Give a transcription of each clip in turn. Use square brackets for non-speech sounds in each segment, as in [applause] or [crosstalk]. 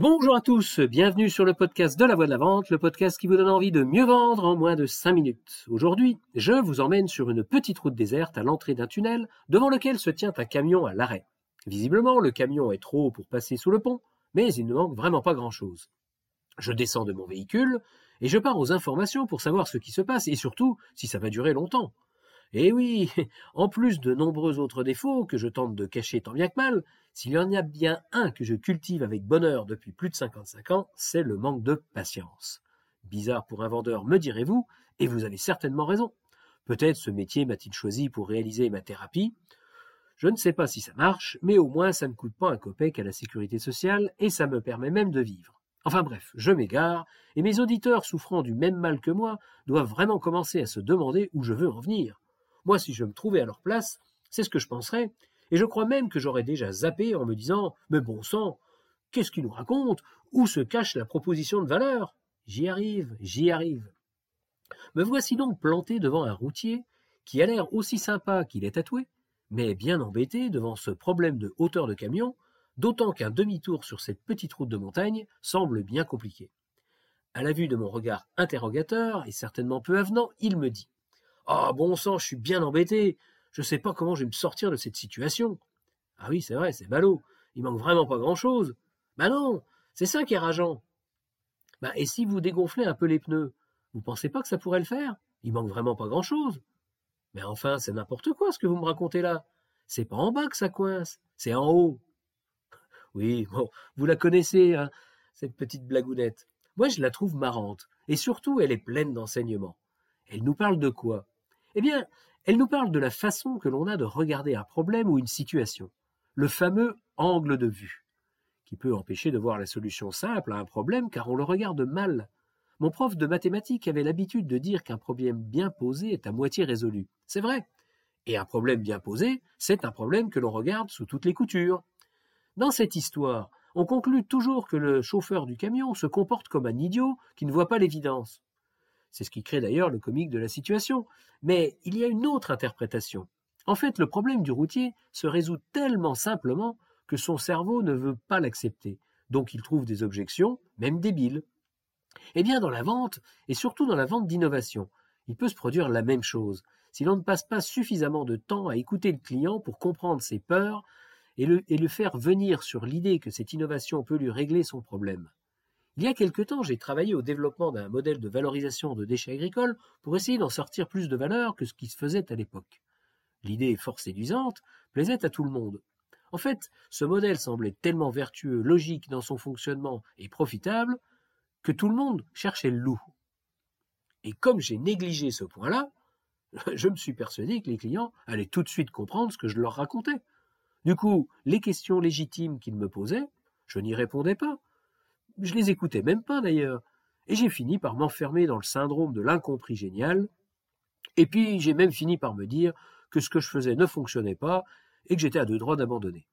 Bonjour à tous, bienvenue sur le podcast de la voix de la vente, le podcast qui vous donne envie de mieux vendre en moins de 5 minutes. Aujourd'hui, je vous emmène sur une petite route déserte à l'entrée d'un tunnel devant lequel se tient un camion à l'arrêt. Visiblement, le camion est trop haut pour passer sous le pont, mais il ne manque vraiment pas grand-chose. Je descends de mon véhicule et je pars aux informations pour savoir ce qui se passe et surtout si ça va durer longtemps. Et oui, [laughs] en plus de nombreux autres défauts que je tente de cacher tant bien que mal, s'il y en a bien un que je cultive avec bonheur depuis plus de 55 ans, c'est le manque de patience. Bizarre pour un vendeur, me direz-vous, et vous avez certainement raison. Peut-être ce métier m'a-t-il choisi pour réaliser ma thérapie. Je ne sais pas si ça marche, mais au moins ça ne coûte pas un copec à la sécurité sociale et ça me permet même de vivre. Enfin bref, je m'égare, et mes auditeurs souffrant du même mal que moi doivent vraiment commencer à se demander où je veux en venir. Moi, si je me trouvais à leur place, c'est ce que je penserais, et je crois même que j'aurais déjà zappé en me disant Mais bon sang, qu'est-ce qu'il nous raconte Où se cache la proposition de valeur? J'y arrive, j'y arrive. Me voici donc planté devant un routier qui a l'air aussi sympa qu'il est tatoué, mais bien embêté devant ce problème de hauteur de camion, d'autant qu'un demi-tour sur cette petite route de montagne semble bien compliqué. À la vue de mon regard interrogateur et certainement peu avenant, il me dit ah, bon sang, je suis bien embêté. Je ne sais pas comment je vais me sortir de cette situation. Ah oui, c'est vrai, c'est ballot. Il manque vraiment pas grand-chose. Bah non, c'est ça qui est rageant. Bah, et si vous dégonflez un peu les pneus, vous pensez pas que ça pourrait le faire? Il manque vraiment pas grand-chose. Mais enfin, c'est n'importe quoi ce que vous me racontez là. C'est pas en bas que ça coince, c'est en haut. [laughs] Oui, bon, vous la connaissez, hein, cette petite blagounette. Moi, je la trouve marrante, et surtout, elle est pleine d'enseignements. Elle nous parle de quoi? Eh bien, elle nous parle de la façon que l'on a de regarder un problème ou une situation, le fameux angle de vue, qui peut empêcher de voir la solution simple à un problème car on le regarde mal. Mon prof de mathématiques avait l'habitude de dire qu'un problème bien posé est à moitié résolu. C'est vrai. Et un problème bien posé, c'est un problème que l'on regarde sous toutes les coutures. Dans cette histoire, on conclut toujours que le chauffeur du camion se comporte comme un idiot qui ne voit pas l'évidence. C'est ce qui crée d'ailleurs le comique de la situation. Mais il y a une autre interprétation. En fait, le problème du routier se résout tellement simplement que son cerveau ne veut pas l'accepter. Donc il trouve des objections, même débiles. Eh bien, dans la vente, et surtout dans la vente d'innovation, il peut se produire la même chose. Si l'on ne passe pas suffisamment de temps à écouter le client pour comprendre ses peurs et le, et le faire venir sur l'idée que cette innovation peut lui régler son problème. Il y a quelque temps, j'ai travaillé au développement d'un modèle de valorisation de déchets agricoles pour essayer d'en sortir plus de valeur que ce qui se faisait à l'époque. L'idée fort séduisante plaisait à tout le monde. En fait, ce modèle semblait tellement vertueux, logique dans son fonctionnement et profitable que tout le monde cherchait le loup. Et comme j'ai négligé ce point-là, [laughs] je me suis persuadé que les clients allaient tout de suite comprendre ce que je leur racontais. Du coup, les questions légitimes qu'ils me posaient, je n'y répondais pas, je les écoutais même pas d'ailleurs. Et j'ai fini par m'enfermer dans le syndrome de l'incompris génial. Et puis j'ai même fini par me dire que ce que je faisais ne fonctionnait pas et que j'étais à deux droits d'abandonner.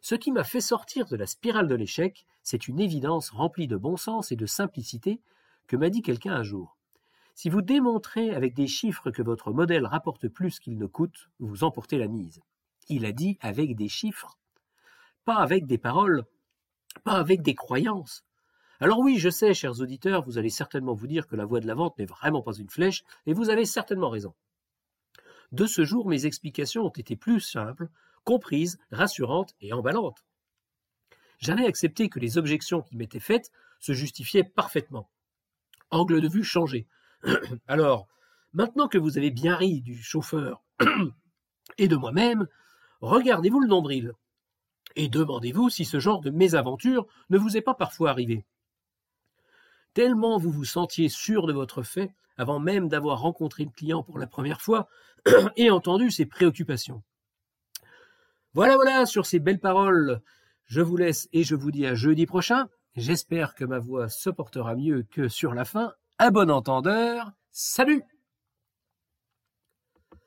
Ce qui m'a fait sortir de la spirale de l'échec, c'est une évidence remplie de bon sens et de simplicité que m'a dit quelqu'un un jour. Si vous démontrez avec des chiffres que votre modèle rapporte plus qu'il ne coûte, vous emportez la mise. Il a dit avec des chiffres, pas avec des paroles pas avec des croyances. Alors oui, je sais, chers auditeurs, vous allez certainement vous dire que la voie de la vente n'est vraiment pas une flèche, et vous avez certainement raison. De ce jour, mes explications ont été plus simples, comprises, rassurantes et emballantes. J'avais accepté que les objections qui m'étaient faites se justifiaient parfaitement. Angle de vue changé. [clears throat] Alors, maintenant que vous avez bien ri du chauffeur [clears throat] et de moi-même, regardez-vous le nombril. Et demandez-vous si ce genre de mésaventure ne vous est pas parfois arrivé. Tellement vous vous sentiez sûr de votre fait avant même d'avoir rencontré le client pour la première fois [clears throat] et entendu ses préoccupations. Voilà, voilà, sur ces belles paroles, je vous laisse et je vous dis à jeudi prochain. J'espère que ma voix se portera mieux que sur la fin. À bon entendeur, salut